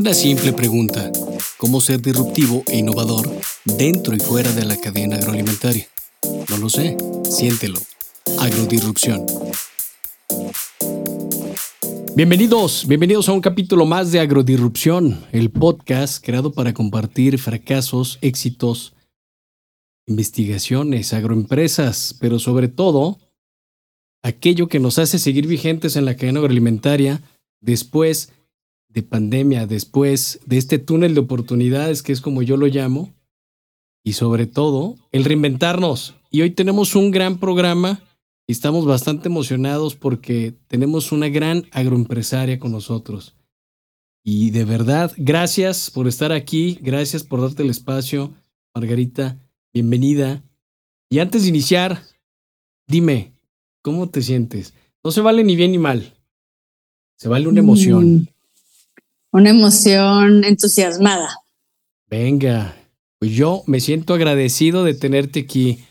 Una simple pregunta. ¿Cómo ser disruptivo e innovador dentro y fuera de la cadena agroalimentaria? No lo sé. Siéntelo. Agrodisrupción. Bienvenidos, bienvenidos a un capítulo más de Agrodisrupción, el podcast creado para compartir fracasos, éxitos, investigaciones, agroempresas, pero sobre todo aquello que nos hace seguir vigentes en la cadena agroalimentaria después de pandemia, después de este túnel de oportunidades que es como yo lo llamo, y sobre todo el reinventarnos. Y hoy tenemos un gran programa y estamos bastante emocionados porque tenemos una gran agroempresaria con nosotros. Y de verdad, gracias por estar aquí, gracias por darte el espacio, Margarita, bienvenida. Y antes de iniciar, dime, ¿cómo te sientes? No se vale ni bien ni mal, se vale una emoción. Una emoción entusiasmada. Venga, pues yo me siento agradecido de tenerte aquí.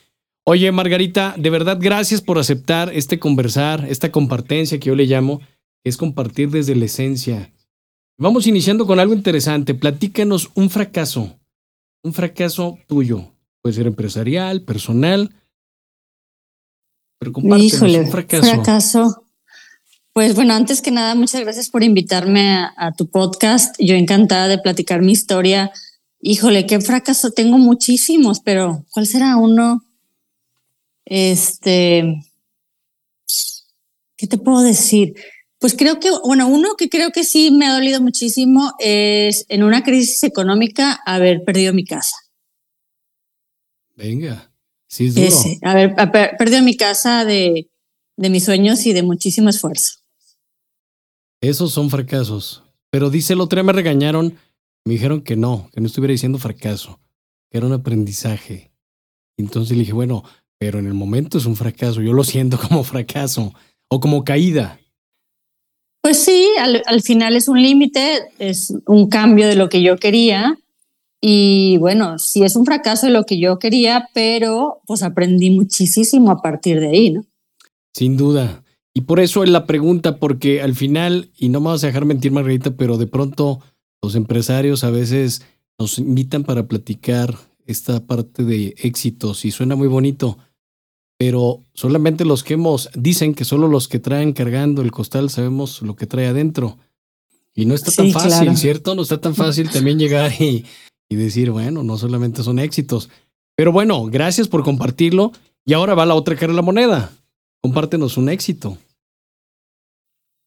Oye, Margarita, de verdad gracias por aceptar este conversar, esta compartencia que yo le llamo, es compartir desde la esencia. Vamos iniciando con algo interesante. Platícanos un fracaso, un fracaso tuyo. Puede ser empresarial, personal. Pero compártenos un fracaso. fracaso. Pues bueno, antes que nada, muchas gracias por invitarme a, tu podcast. Yo encantada de platicar mi historia. Híjole, qué fracaso. Tengo muchísimos, pero ¿cuál será uno? Este, ¿qué te puedo decir? Pues creo que, bueno, uno que creo que sí me ha dolido muchísimo es en una crisis económica haber perdido mi casa. Venga, sí es duro. haber, perdido mi casa de, de mis sueños y de muchísimo esfuerzo. Esos son fracasos. Pero dice el otro día me regañaron, me dijeron que no, que no estuviera diciendo fracaso, que era un aprendizaje. Entonces le dije, bueno, pero en el momento es un fracaso, yo lo siento como fracaso o como caída. Pues sí, al, al final es un límite, es un cambio de lo que yo quería. Y bueno, sí es un fracaso de lo que yo quería, pero pues aprendí muchísimo a partir de ahí, ¿no? Sin duda. Y por eso es la pregunta, porque al final, y no me vas a dejar mentir, Margarita, pero de pronto los empresarios a veces nos invitan para platicar esta parte de éxitos y suena muy bonito, pero solamente los que hemos, dicen que solo los que traen cargando el costal sabemos lo que trae adentro. Y no está tan fácil, ¿cierto? No está tan fácil también llegar y, y decir, bueno, no solamente son éxitos. Pero bueno, gracias por compartirlo. Y ahora va la otra cara de la moneda. Compártenos un éxito.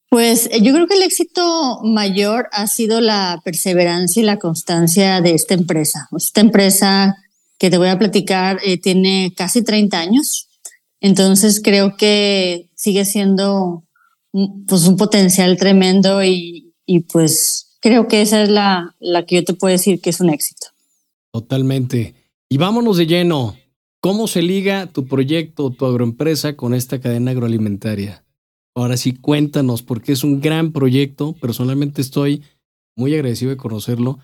Pues eh, yo creo que el éxito mayor ha sido la perseverancia y la constancia de esta empresa. Esta empresa que te voy a platicar eh, tiene casi 30 años, entonces creo que sigue siendo pues, un potencial tremendo y, y pues creo que esa es la, la que yo te puedo decir que es un éxito. Totalmente. Y vámonos de lleno. ¿Cómo se liga tu proyecto, tu agroempresa con esta cadena agroalimentaria? Ahora sí, cuéntanos, porque es un gran proyecto. Personalmente estoy muy agradecido de conocerlo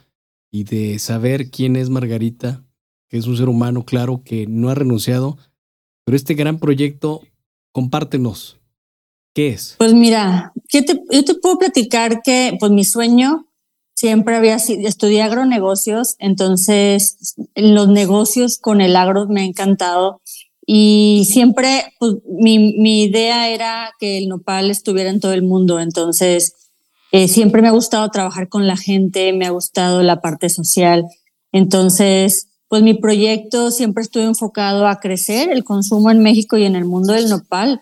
y de saber quién es Margarita, que es un ser humano, claro, que no ha renunciado. Pero este gran proyecto, compártenos. ¿Qué es? Pues mira, yo te puedo platicar que pues mi sueño siempre había sido, estudié agronegocios, entonces los negocios con el agro me ha encantado. Y siempre pues, mi, idea era que el nopal estuviera en todo el mundo, entonces eh, siempre me ha gustado trabajar con la gente, me ha gustado la parte social, entonces pues mi proyecto siempre estuvo enfocado a crecer el consumo en México y en el mundo del nopal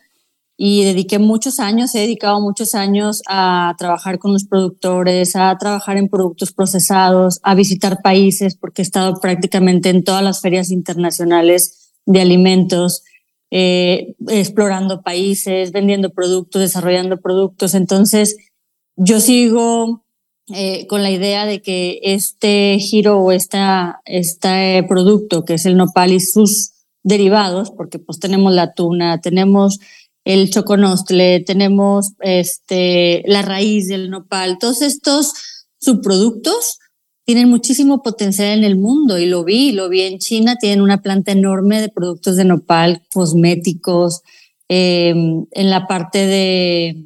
y dediqué muchos años, he dedicado muchos años a trabajar con los productores, a trabajar en productos procesados, a visitar países, porque he estado prácticamente en todas las ferias internacionales de alimentos, eh, explorando países, vendiendo productos, desarrollando productos. Entonces, yo sigo eh, con la idea de que este giro o esta, este producto, que es el nopal y sus derivados, porque pues tenemos la tuna, tenemos el choconostle, tenemos este, la raíz del nopal, todos estos subproductos tienen muchísimo potencial en el mundo y lo vi, lo vi en China, tienen una planta enorme de productos de nopal, cosméticos, em, en la parte de,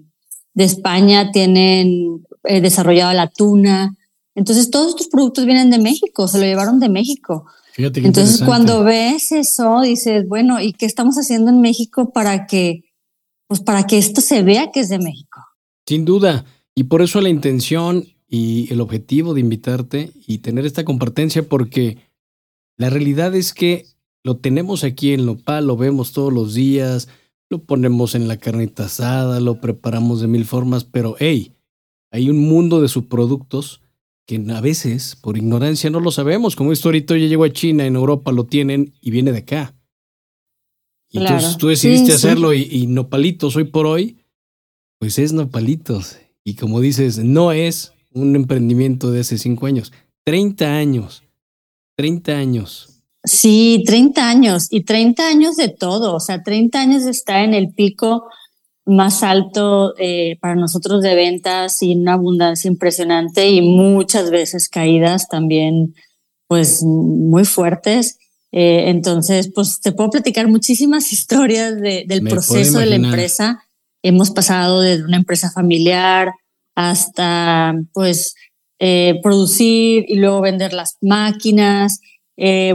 de España tienen eh, desarrollado la tuna, Entonces todos estos productos vienen de México, se lo llevaron de México. Entonces cuando ves eso, dices, bueno, ¿y qué estamos haciendo en México para que, pues para que esto se vea que es de México? Sin duda. Y por eso la intención y el objetivo de invitarte y tener esta compartencia, porque la realidad es que lo tenemos aquí en Lopal, lo vemos todos los días, lo ponemos en la carnita asada, lo preparamos de mil formas, pero hey, hay un mundo de subproductos que a veces, por ignorancia, no lo sabemos. Como esto ahorita ya llegó a China, en Europa lo tienen y viene de acá. Y entonces tú decidiste hacerlo Y, y, nopalitos hoy por hoy, pues es nopalitos. Y como dices, no es un emprendimiento de hace cinco años, 30 años, 30 años. Sí, 30 años y 30 años de todo, o sea, 30 años está en el pico más alto eh, para nosotros de ventas y una abundancia impresionante y muchas veces caídas también pues muy fuertes. Eh, entonces, pues te puedo platicar muchísimas historias del proceso de la empresa. Hemos pasado de una empresa familiar hasta pues eh, producir y luego vender las máquinas,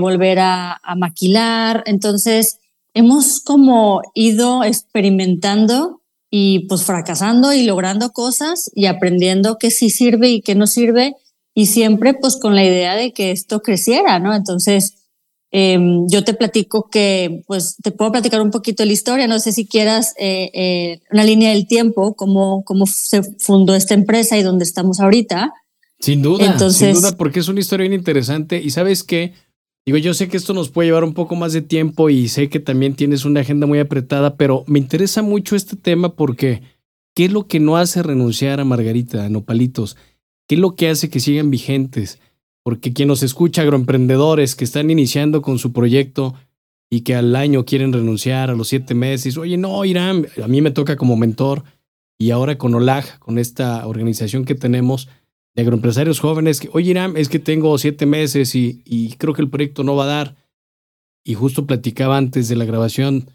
volver a, a maquilar. Entonces, hemos como ido experimentando y pues fracasando y logrando cosas y aprendiendo qué sí sirve y qué no sirve y siempre pues con la idea de que esto creciera, ¿no? Entonces, em, yo te platico que, pues te puedo platicar un poquito de la historia, no sé si quieras eh, eh, una línea del tiempo, cómo, cómo se fundó esta empresa y dónde estamos ahorita. Sin duda, Entonces, sin duda, porque es una historia bien interesante y sabes que Digo, yo sé que esto nos puede llevar un poco más de tiempo y sé que también tienes una agenda muy apretada, pero me interesa mucho este tema porque ¿qué es lo que no hace renunciar a Margarita, a Nopalitos? ¿Qué es lo que hace que sigan vigentes? Porque quien nos escucha, agroemprendedores que están iniciando con su proyecto y que al año quieren renunciar, a los siete meses, oye, no, Irán, a mí me toca como mentor y ahora con OLAG, con esta organización que tenemos, de agroempresarios jóvenes que, oye, Iram, es que tengo siete meses y, y, creo que el proyecto no va a dar. Y justo platicaba antes de la grabación,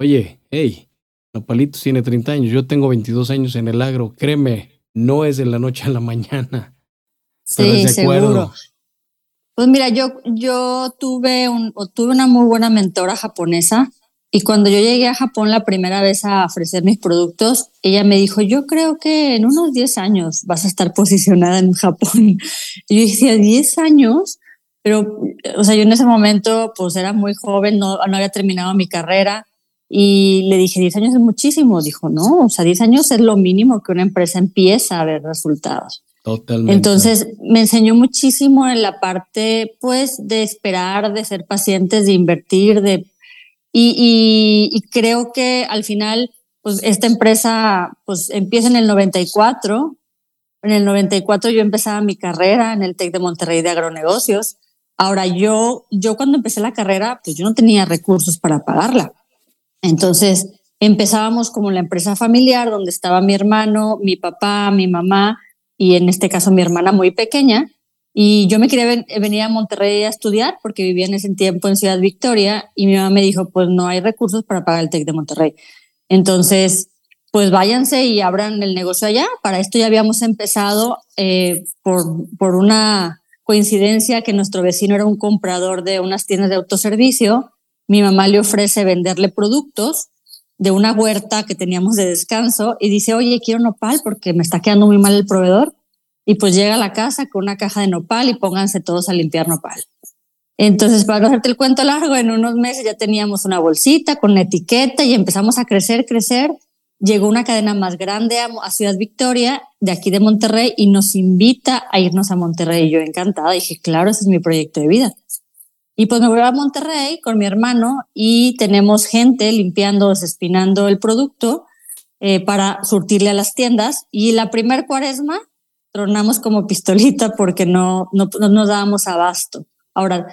oye, hey, Nopalitos tiene 30 años, yo tengo 22 años en el agro, créeme, no es de la noche a la mañana. Sí, seguro. Pues mira, yo, yo tuve, un, tuve una muy buena mentora japonesa y cuando yo llegué a Japón la primera vez a ofrecer mis productos, ella me dijo, yo creo que en unos 10 años vas a estar posicionada en Japón. Y yo decía, 10 años, pero, o sea, yo en ese momento pues era muy joven, no, no había terminado mi carrera y le dije, 10 años es muchísimo. Dijo, no, o sea, 10 años es lo mínimo que una empresa empieza a ver resultados. Totalmente. Entonces me enseñó muchísimo en la parte, pues, de esperar, de ser pacientes, de invertir, de y, creo que al final, pues esta empresa, pues empieza en el 94. En el 94 yo empezaba mi carrera en el TEC de Monterrey de agronegocios. Ahora yo, yo cuando empecé la carrera, pues yo no tenía recursos para pagarla. Entonces empezábamos como la empresa familiar donde estaba mi hermano, mi papá, mi mamá y en este caso mi hermana muy pequeña. Y yo me quería venir a Monterrey a estudiar porque vivía en ese tiempo en Ciudad Victoria y mi mamá me dijo, pues no hay recursos para pagar el TEC de Monterrey. Entonces, pues váyanse y abran el negocio allá. Para esto ya habíamos empezado eh, por, por una coincidencia que nuestro vecino era un comprador de unas tiendas de autoservicio. Mi mamá le ofrece venderle productos de una huerta que teníamos de descanso y dice, oye, quiero nopal porque me está quedando muy mal el proveedor y pues llega a la casa con una caja de nopal y pónganse todos a limpiar nopal. Entonces, para no hacerte el cuento largo, en unos meses ya teníamos una bolsita con etiqueta y empezamos a crecer, crecer. Llegó una cadena más grande a, Ciudad Victoria, de aquí de Monterrey, y nos invita a irnos a Monterrey. Y yo encantada, dije, claro, ese es mi proyecto de vida. Y pues me voy a Monterrey con mi hermano y tenemos gente limpiando, desespinando el producto eh, para surtirle a las tiendas. Y la primer cuaresma tronamos como pistolita porque no, no, nos dábamos abasto. Ahora,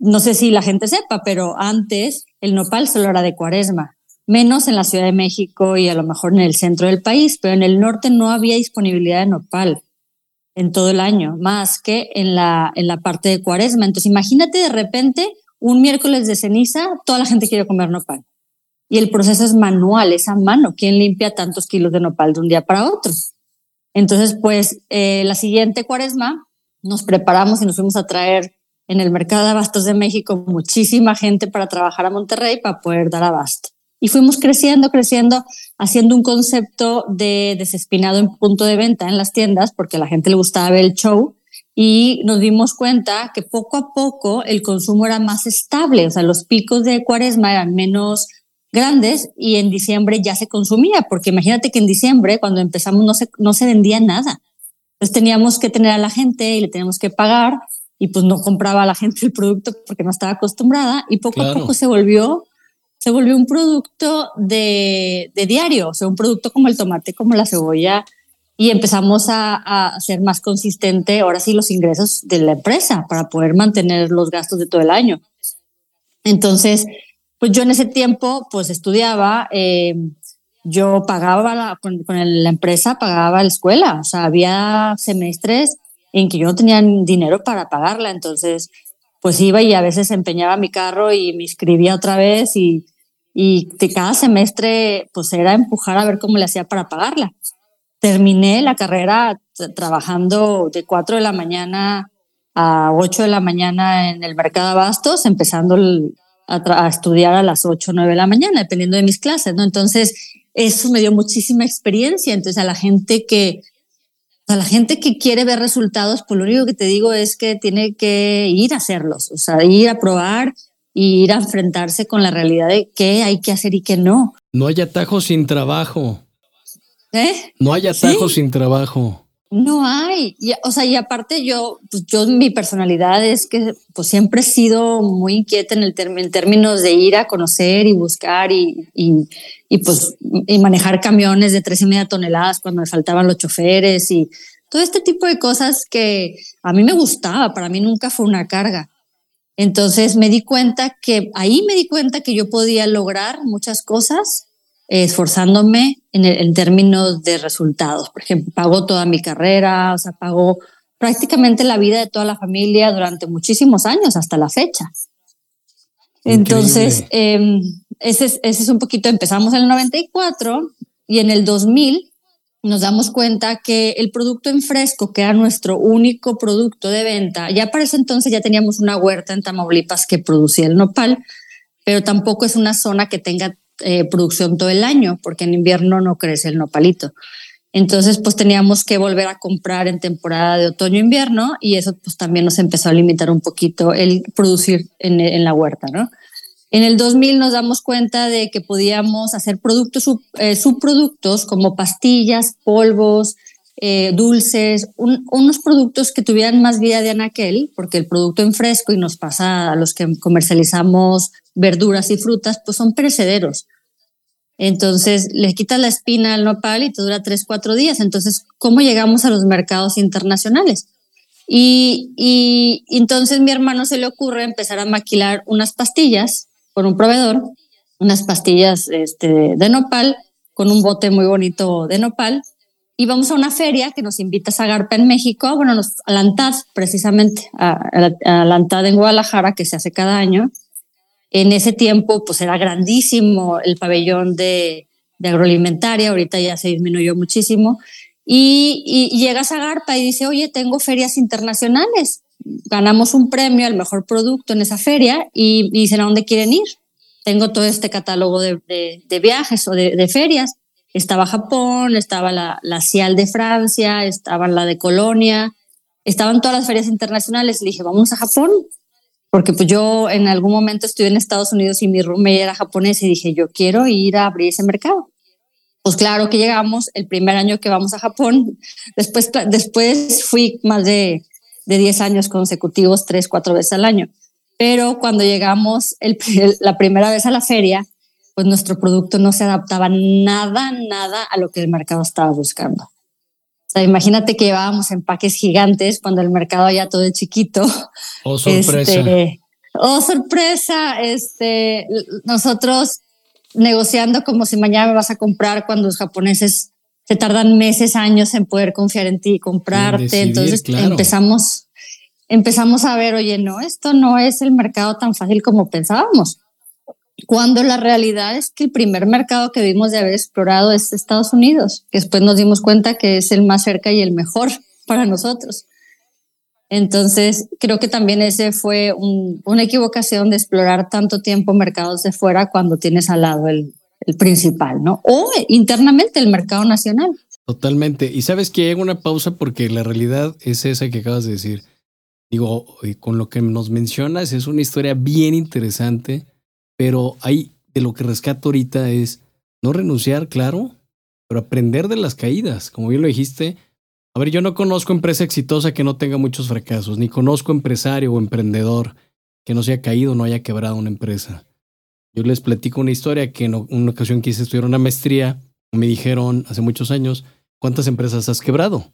no sé si la gente sepa, pero antes el nopal solo era de cuaresma, menos en la Ciudad de México y a lo mejor en el centro del país, pero en el norte no había disponibilidad de nopal en todo el año, más que en la, en la parte de cuaresma. Entonces, imagínate de repente un miércoles de ceniza, toda la gente quiere comer nopal. Y el proceso es manual, es a mano. ¿Quién limpia tantos kilos de nopal de un día para otro? Entonces, pues eh, la siguiente cuaresma nos preparamos y nos fuimos a traer en el mercado de abastos de México muchísima gente para trabajar a Monterrey para poder dar abasto. Y fuimos creciendo, creciendo, haciendo un concepto de desespinado en punto de venta en las tiendas, porque a la gente le gustaba ver el show. Y nos dimos cuenta que poco a poco el consumo era más estable, o sea, los picos de cuaresma eran menos grandes y en diciembre ya se consumía, porque imagínate que en diciembre, cuando empezamos, no se, no se vendía nada. Entonces teníamos que tener a la gente y le teníamos que pagar y pues no compraba a la gente el producto porque no estaba acostumbrada y poco a poco se volvió se volvió un producto de, de, diario, o sea, un producto como el tomate, como la cebolla, y empezamos a, a hacer más consistente ahora sí los ingresos de la empresa para poder mantener los gastos de todo el año. Entonces, pues yo en ese tiempo, pues estudiaba, eh, yo pagaba la, con, con, la empresa, pagaba la escuela, o sea, había semestres en que yo no tenía dinero para pagarla, entonces pues iba y a veces empeñaba mi carro y me inscribía otra vez y, y de cada semestre pues era empujar a ver cómo le hacía para pagarla. Terminé la carrera trabajando de 4 de la mañana a 8 de la mañana en el mercado de abastos, empezando a, a, estudiar a las 8 o 9 de la mañana, dependiendo de mis clases, ¿no? Entonces, eso me dio muchísima experiencia. Entonces, a la gente que, a la gente que quiere ver resultados, pues lo único que te digo es que tiene que ir a hacerlos, o sea, ir a probar y ir a enfrentarse con la realidad de qué hay que hacer y qué no. No hay atajos sin trabajo. ¿Eh? No hay atajos ¿Sí? sin trabajo. No hay, y, o sea, y aparte yo, pues yo mi personalidad es que pues siempre he sido muy inquieta en, el en términos de ir a conocer y buscar y, y, y, pues y manejar camiones de tres y media toneladas cuando me faltaban los choferes y todo este tipo de cosas que a mí me gustaba, para mí nunca fue una carga. Entonces me di cuenta que ahí me di cuenta que yo podía lograr muchas cosas esforzándome en, el, en, términos de resultados. Por ejemplo, pagó toda mi carrera, o sea, pagó prácticamente la vida de toda la familia durante muchísimos años hasta la fecha. Entonces, eh, ese, es, ese es un poquito, empezamos en el 94 y en el 2000 nos damos cuenta que el producto en fresco, que era nuestro único producto de venta, ya para ese entonces ya teníamos una huerta en Tamaulipas que producía el nopal, pero tampoco es una zona que tenga eh, producción todo el año, porque en invierno no crece el nopalito. Entonces, pues teníamos que volver a comprar en temporada de otoño-invierno y eso pues también nos empezó a limitar un poquito el producir en, en la huerta, ¿no? En el 2000 nos damos cuenta de que podíamos hacer productos, sub, eh, subproductos como pastillas, polvos, eh, dulces, un, unos productos que tuvieran más vida de anaquel, porque el producto en fresco y nos pasa a los que comercializamos verduras y frutas, pues son perecederos. Entonces, le quitas la espina al nopal y te dura tres, cuatro días. Entonces, ¿cómo llegamos a los mercados internacionales? Y, y entonces mi hermano se le ocurre empezar a maquilar unas pastillas con un proveedor, unas pastillas este, de nopal, con un bote muy bonito de nopal. Y vamos a una feria que nos invita a Zagarpa en México, bueno, nos, a la precisamente, a, a, en Guadalajara, que se hace cada año. En ese tiempo, pues era grandísimo el pabellón de, agroalimentaria, ahorita ya se disminuyó muchísimo. Y, y, llegas a Garpa y dice, oye, tengo ferias internacionales. Ganamos un premio al mejor producto en esa feria y, y dicen, ¿a dónde quieren ir? Tengo todo este catálogo de, de, de viajes o de, de, ferias. Estaba Japón, estaba la, la CIAL de Francia, estaba la de Colonia, estaban todas las ferias internacionales. Le dije, vamos a Japón porque pues yo en algún momento estuve en Estados Unidos y mi roommate era japonés y dije, yo quiero ir a abrir ese mercado. Pues claro que llegamos el primer año que vamos a Japón, después, después fui más de, de 10 años consecutivos, tres, cuatro veces al año. Pero cuando llegamos el, la primera vez a la feria, pues nuestro producto no se adaptaba nada, nada a lo que el mercado estaba buscando sea, imagínate que llevábamos empaques gigantes cuando el mercado ya todo es chiquito. Oh, sorpresa. Este, oh, sorpresa. Este, nosotros negociando como si mañana me vas a comprar cuando los japoneses se tardan meses, años en poder confiar en ti y comprarte. Decidir, Entonces claro. empezamos, empezamos a ver, oye, no, esto no es el mercado tan fácil como pensábamos cuando la realidad es que el primer mercado que vimos de haber explorado es Estados Unidos. Después nos dimos cuenta que es el más cerca y el mejor para nosotros. Entonces, creo que también ese fue una equivocación de explorar tanto tiempo mercados de fuera cuando tienes al lado el, el principal, ¿no? O internamente el mercado nacional. Totalmente. Y sabes que hago una pausa porque la realidad es esa que acabas de decir. Digo, con lo que nos mencionas es una historia bien interesante, pero hay de lo que rescato ahorita es no renunciar, claro, pero aprender de las caídas. Como bien lo dijiste, a ver, yo no conozco empresa exitosa que no tenga muchos fracasos, ni conozco empresario o emprendedor que no se haya caído, no haya quebrado una empresa. Yo les platico una historia que en una ocasión quise estudiar una maestría, me dijeron hace muchos años, ¿cuántas empresas has quebrado?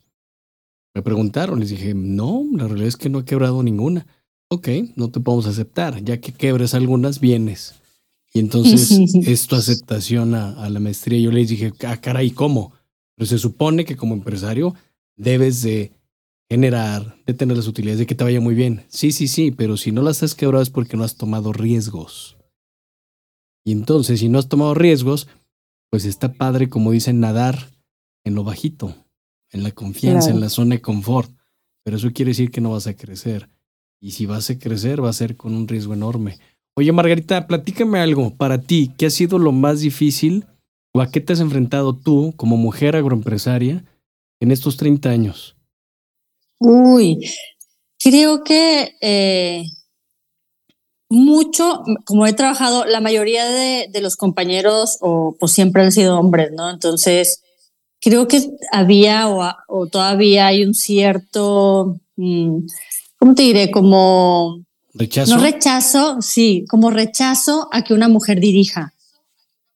Me preguntaron, les dije, no, la realidad es que no he quebrado ninguna. Ok, no te podemos aceptar, ya que quebres algunas, vienes. Y entonces es tu aceptación a, la maestría. Yo les dije, ah, caray, ¿cómo? Pero se supone que como empresario debes de generar, de tener las utilidades, de que te vaya muy bien. Sí, sí, sí, pero si no las has quebrado es porque no has tomado riesgos. Y entonces, si no has tomado riesgos, pues está padre, como dicen, nadar en lo bajito, en la confianza, en la zona de confort. Pero eso quiere decir que no vas a crecer. Y si vas a crecer, va a ser con un riesgo enorme. Oye, Margarita, platícame algo. Para ti, ¿qué ha sido lo más difícil o a qué te has enfrentado tú como mujer agroempresaria en estos 30 años? Uy, creo que eh, mucho, como he trabajado, la mayoría de, de, los compañeros o pues siempre han sido hombres, ¿no? Entonces, creo que había o, todavía hay un cierto, mm, ¿cómo te diré? Como... Rechazo. No rechazo, sí, como rechazo a que una mujer dirija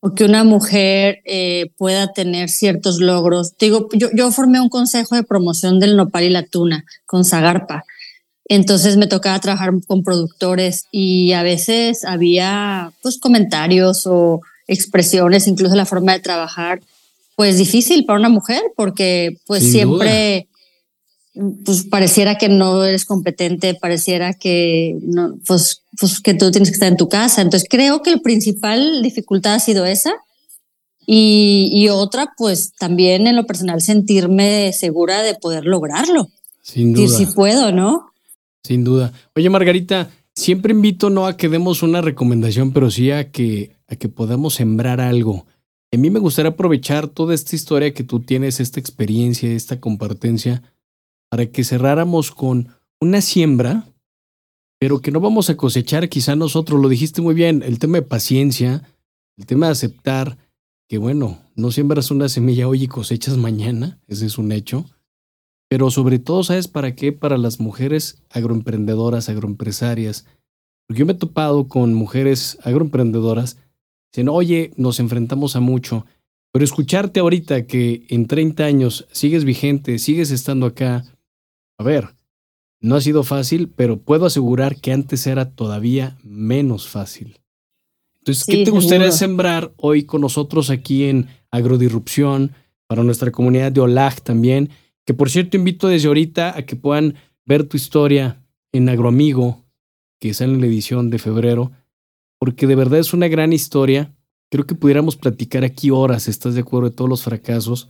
o que una mujer eh, pueda tener ciertos logros. digo, yo, yo formé un consejo de promoción del nopal y la tuna con Zagarpa. Entonces me tocaba trabajar con productores y a veces había pues comentarios o expresiones, incluso la forma de trabajar pues difícil para una mujer porque pues siempre pues pareciera que no eres competente, pareciera que no, pues, pues que tú tienes que estar en tu casa. Entonces creo que la principal dificultad ha sido esa. Y, y otra, pues también en lo personal sentirme segura de poder lograrlo. Sin duda. Y si puedo, ¿no? Sin duda. Oye, Margarita, siempre invito no a que demos una recomendación, pero sí a que, a que podamos sembrar algo. A mí me gustaría aprovechar toda esta historia que tú tienes, esta experiencia, esta compartencia, para que cerráramos con una siembra, pero que no vamos a cosechar quizá nosotros. Lo dijiste muy bien, el tema de paciencia, el tema de aceptar que, bueno, no siembras una semilla hoy y cosechas mañana, ese es un hecho. Pero sobre todo, ¿sabes para qué? Para las mujeres agroemprendedoras, agroempresarias. Porque yo me he topado con mujeres agroemprendedoras Dicen, oye, nos enfrentamos a mucho, pero escucharte ahorita que en 30 años sigues vigente, sigues estando acá, a ver, no ha sido fácil, pero puedo asegurar que antes era todavía menos fácil. Entonces, ¿qué te gustaría sembrar hoy con nosotros aquí en Agrodirrupción, para nuestra comunidad de OLAG también? Que por cierto, invito desde ahorita a que puedan ver tu historia en Agroamigo, que sale en la edición de febrero porque de verdad es una gran historia. Creo que pudiéramos platicar aquí horas, ¿estás de acuerdo? De todos los fracasos.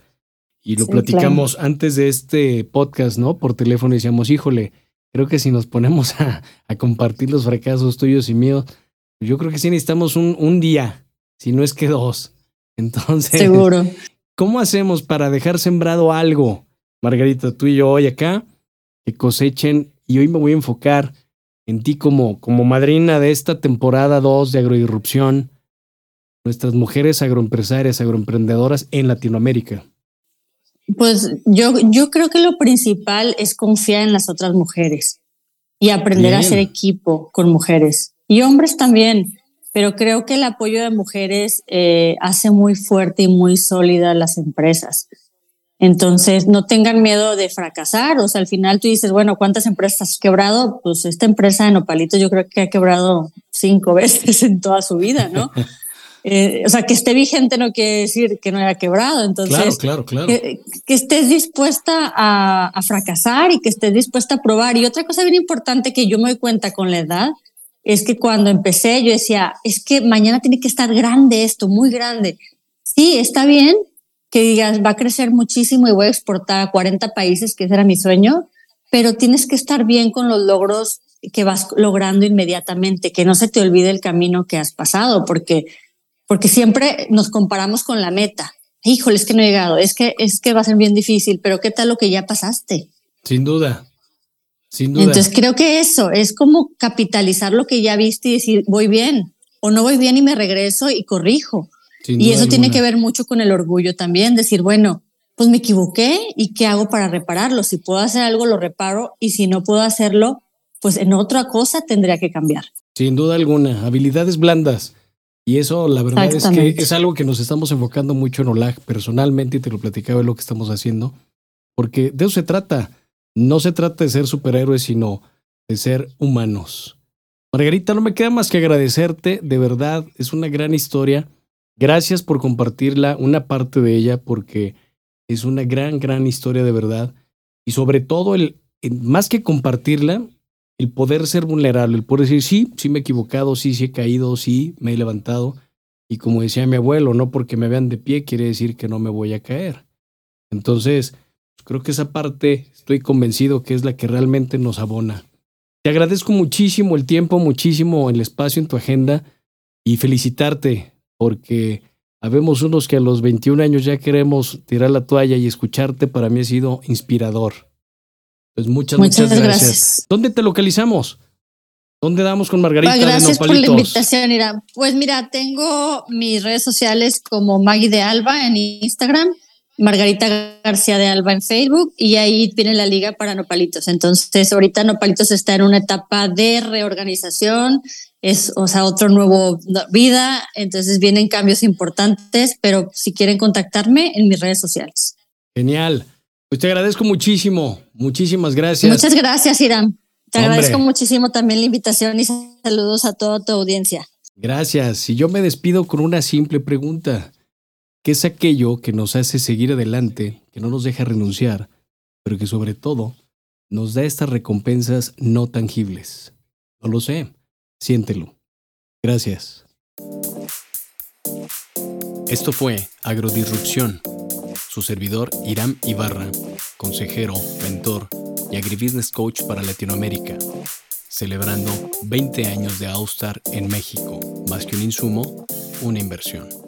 Y lo platicamos antes de este podcast, ¿no? Por teléfono y decíamos, híjole, creo que si nos ponemos a, a compartir los fracasos tuyos y míos, yo creo que sí necesitamos un, un día, si no es que dos. Entonces, seguro. ¿Cómo hacemos para dejar sembrado algo, Margarita, tú y yo hoy acá, que cosechen? Y hoy me voy a enfocar en ti como, como madrina de esta temporada 2 de Agroirrupción, nuestras mujeres agroempresarias, agroemprendedoras en Latinoamérica? Pues yo, yo creo que lo principal es confiar en las otras mujeres y aprender a hacer equipo con mujeres y hombres también. Pero creo que el apoyo de mujeres eh, hace muy fuerte y muy sólida las empresas. Entonces, no tengan miedo de fracasar. O sea, al final tú dices, bueno, ¿cuántas empresas has quebrado? Pues esta empresa de Nopalito yo creo que ha quebrado cinco veces en toda su vida, ¿no? Eh, o sea, que esté vigente no quiere decir que no haya quebrado. Entonces, claro, claro, Que, estés dispuesta a, a, fracasar y que estés dispuesta a probar. Y otra cosa bien importante que yo me doy cuenta con la edad es que cuando empecé yo decía, es que mañana tiene que estar grande esto, muy grande. Sí, está bien, que digas, va a crecer muchísimo y voy a exportar a 40 países, que ese era mi sueño, pero tienes que estar bien con los logros que vas logrando inmediatamente, que no se te olvide el camino que has pasado, porque, porque siempre nos comparamos con la meta. Híjole, es que no he llegado, es que, es que va a ser bien difícil, pero ¿qué tal lo que ya pasaste? Sin duda, sin duda. Entonces creo que eso es como capitalizar lo que ya viste y decir, voy bien o no voy bien y me regreso y corrijo. Y eso tiene que ver mucho con el orgullo también, decir, bueno, pues me equivoqué y qué hago para repararlo. Si puedo hacer algo, lo reparo y si no puedo hacerlo, pues en otra cosa tendría que cambiar. Sin duda alguna, habilidades blandas. Y eso, la verdad es que es algo que nos estamos enfocando mucho en OLAG personalmente y te lo platicaba de lo que estamos haciendo, porque de eso se trata. No se trata de ser superhéroes, sino de ser humanos. Margarita, no me queda más que agradecerte, de verdad, es una gran historia. Gracias por compartirla, una parte de ella, porque es una gran, gran historia de verdad. Y sobre todo, el, más que compartirla, el poder ser vulnerable, el poder decir, sí, sí me he equivocado, sí, sí he caído, sí, me he levantado. Y como decía mi abuelo, no porque me vean de pie quiere decir que no me voy a caer. Entonces, creo que esa parte estoy convencido que es la que realmente nos abona. Te agradezco muchísimo el tiempo, muchísimo el espacio en tu agenda y felicitarte porque Habemos unos que a los 21 años ya queremos tirar la toalla y escucharte para mí ha sido inspirador. Pues muchas, muchas, gracias. ¿Dónde te localizamos? ¿Dónde damos con Margarita Gracias por la invitación, Ira. Pues mira, tengo mis redes sociales como Maggie de Alba en Instagram, Margarita García de Alba en Facebook y ahí viene la liga para Nopalitos. Entonces, ahorita Nopalitos está en una etapa de reorganización, es, o sea, otro nuevo vida, entonces vienen cambios importantes, pero si quieren contactarme en mis redes sociales. Genial. Pues te agradezco muchísimo, muchísimas gracias. Muchas gracias, Irán. Te agradezco muchísimo también la invitación y saludos a toda tu audiencia. Gracias. Y yo me despido con una simple pregunta. ¿Qué es aquello que nos hace seguir adelante, que no nos deja renunciar, pero que sobre todo nos da estas recompensas no tangibles? No lo sé. Siéntelo. Gracias. Esto fue Agrodisrupción. Su servidor Iram Ibarra, consejero, mentor y agribusiness coach para Latinoamérica, celebrando 20 años de Austar en México, más que un insumo, una inversión.